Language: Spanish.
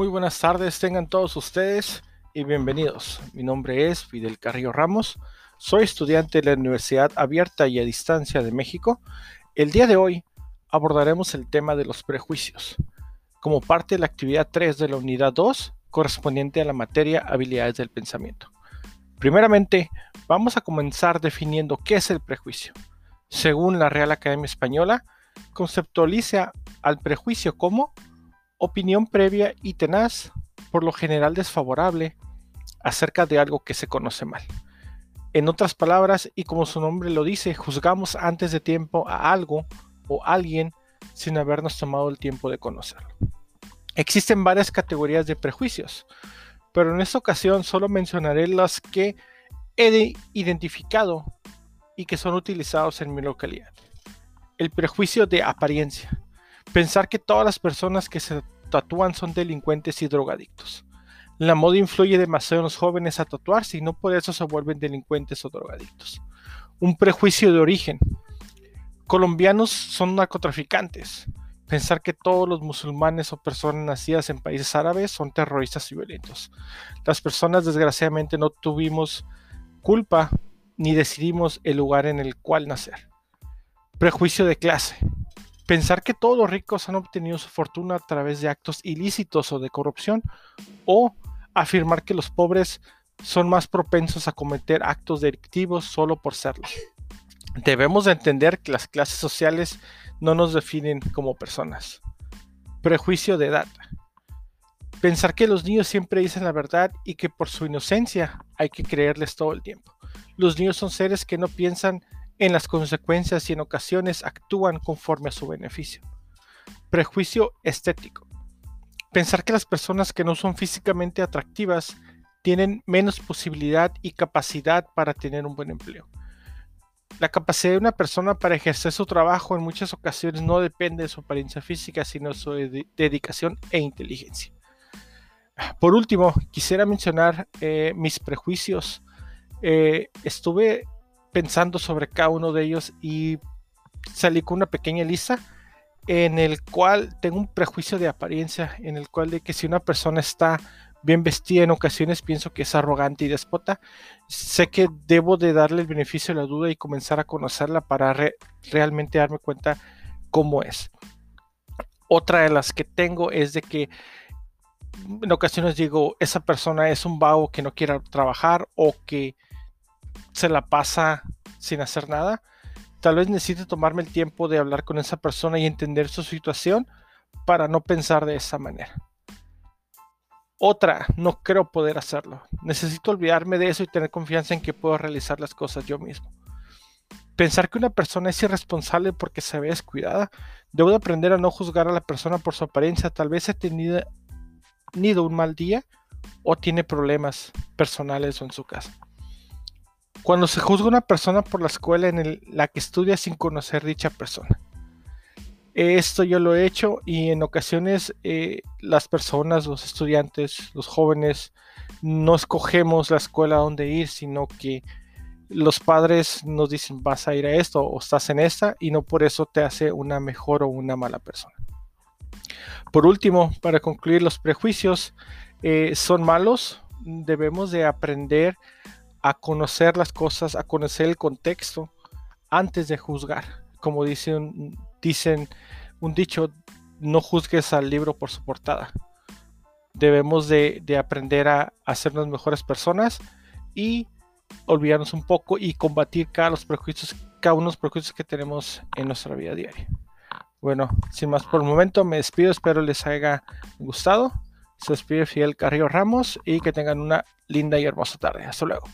Muy buenas tardes, tengan todos ustedes y bienvenidos. Mi nombre es Fidel Carrillo Ramos, soy estudiante de la Universidad Abierta y a Distancia de México. El día de hoy abordaremos el tema de los prejuicios, como parte de la actividad 3 de la unidad 2, correspondiente a la materia habilidades del pensamiento. Primeramente, vamos a comenzar definiendo qué es el prejuicio. Según la Real Academia Española, conceptualiza al prejuicio como opinión previa y tenaz, por lo general desfavorable, acerca de algo que se conoce mal. En otras palabras, y como su nombre lo dice, juzgamos antes de tiempo a algo o alguien sin habernos tomado el tiempo de conocerlo. Existen varias categorías de prejuicios, pero en esta ocasión solo mencionaré las que he identificado y que son utilizados en mi localidad. El prejuicio de apariencia. Pensar que todas las personas que se tatúan son delincuentes y drogadictos. La moda influye demasiado en los jóvenes a tatuarse y no por eso se vuelven delincuentes o drogadictos. Un prejuicio de origen. Colombianos son narcotraficantes. Pensar que todos los musulmanes o personas nacidas en países árabes son terroristas y violentos. Las personas desgraciadamente no tuvimos culpa ni decidimos el lugar en el cual nacer. Prejuicio de clase. Pensar que todos los ricos han obtenido su fortuna a través de actos ilícitos o de corrupción o afirmar que los pobres son más propensos a cometer actos delictivos solo por serlo. Debemos entender que las clases sociales no nos definen como personas. Prejuicio de edad. Pensar que los niños siempre dicen la verdad y que por su inocencia hay que creerles todo el tiempo. Los niños son seres que no piensan en las consecuencias y en ocasiones actúan conforme a su beneficio. Prejuicio estético. Pensar que las personas que no son físicamente atractivas tienen menos posibilidad y capacidad para tener un buen empleo. La capacidad de una persona para ejercer su trabajo en muchas ocasiones no depende de su apariencia física, sino de su dedicación e inteligencia. Por último, quisiera mencionar eh, mis prejuicios. Eh, estuve pensando sobre cada uno de ellos y salí con una pequeña lista en el cual tengo un prejuicio de apariencia, en el cual de que si una persona está bien vestida en ocasiones pienso que es arrogante y despota. Sé que debo de darle el beneficio de la duda y comenzar a conocerla para realmente darme cuenta cómo es. Otra de las que tengo es de que en ocasiones digo, esa persona es un vago que no quiere trabajar o que se la pasa sin hacer nada. Tal vez necesite tomarme el tiempo de hablar con esa persona y entender su situación para no pensar de esa manera. Otra, no creo poder hacerlo. Necesito olvidarme de eso y tener confianza en que puedo realizar las cosas yo mismo. Pensar que una persona es irresponsable porque se ve descuidada. Debo de aprender a no juzgar a la persona por su apariencia. Tal vez tenido, tenido un mal día o tiene problemas personales o en su casa. Cuando se juzga una persona por la escuela en la que estudia sin conocer dicha persona. Esto yo lo he hecho y en ocasiones eh, las personas, los estudiantes, los jóvenes, no escogemos la escuela donde ir, sino que los padres nos dicen vas a ir a esto o estás en esta y no por eso te hace una mejor o una mala persona. Por último, para concluir, los prejuicios eh, son malos. Debemos de aprender a conocer las cosas, a conocer el contexto antes de juzgar. Como dicen, dicen un dicho, no juzgues al libro por su portada. Debemos de, aprender a, hacernos mejores personas y olvidarnos un poco y combatir cada, los prejuicios, cada uno de los prejuicios que tenemos en nuestra vida diaria. Bueno, sin más por el momento, me despido, espero les haya gustado. Se despide Fidel Carrillo Ramos y que tengan una linda y hermosa tarde. Hasta luego.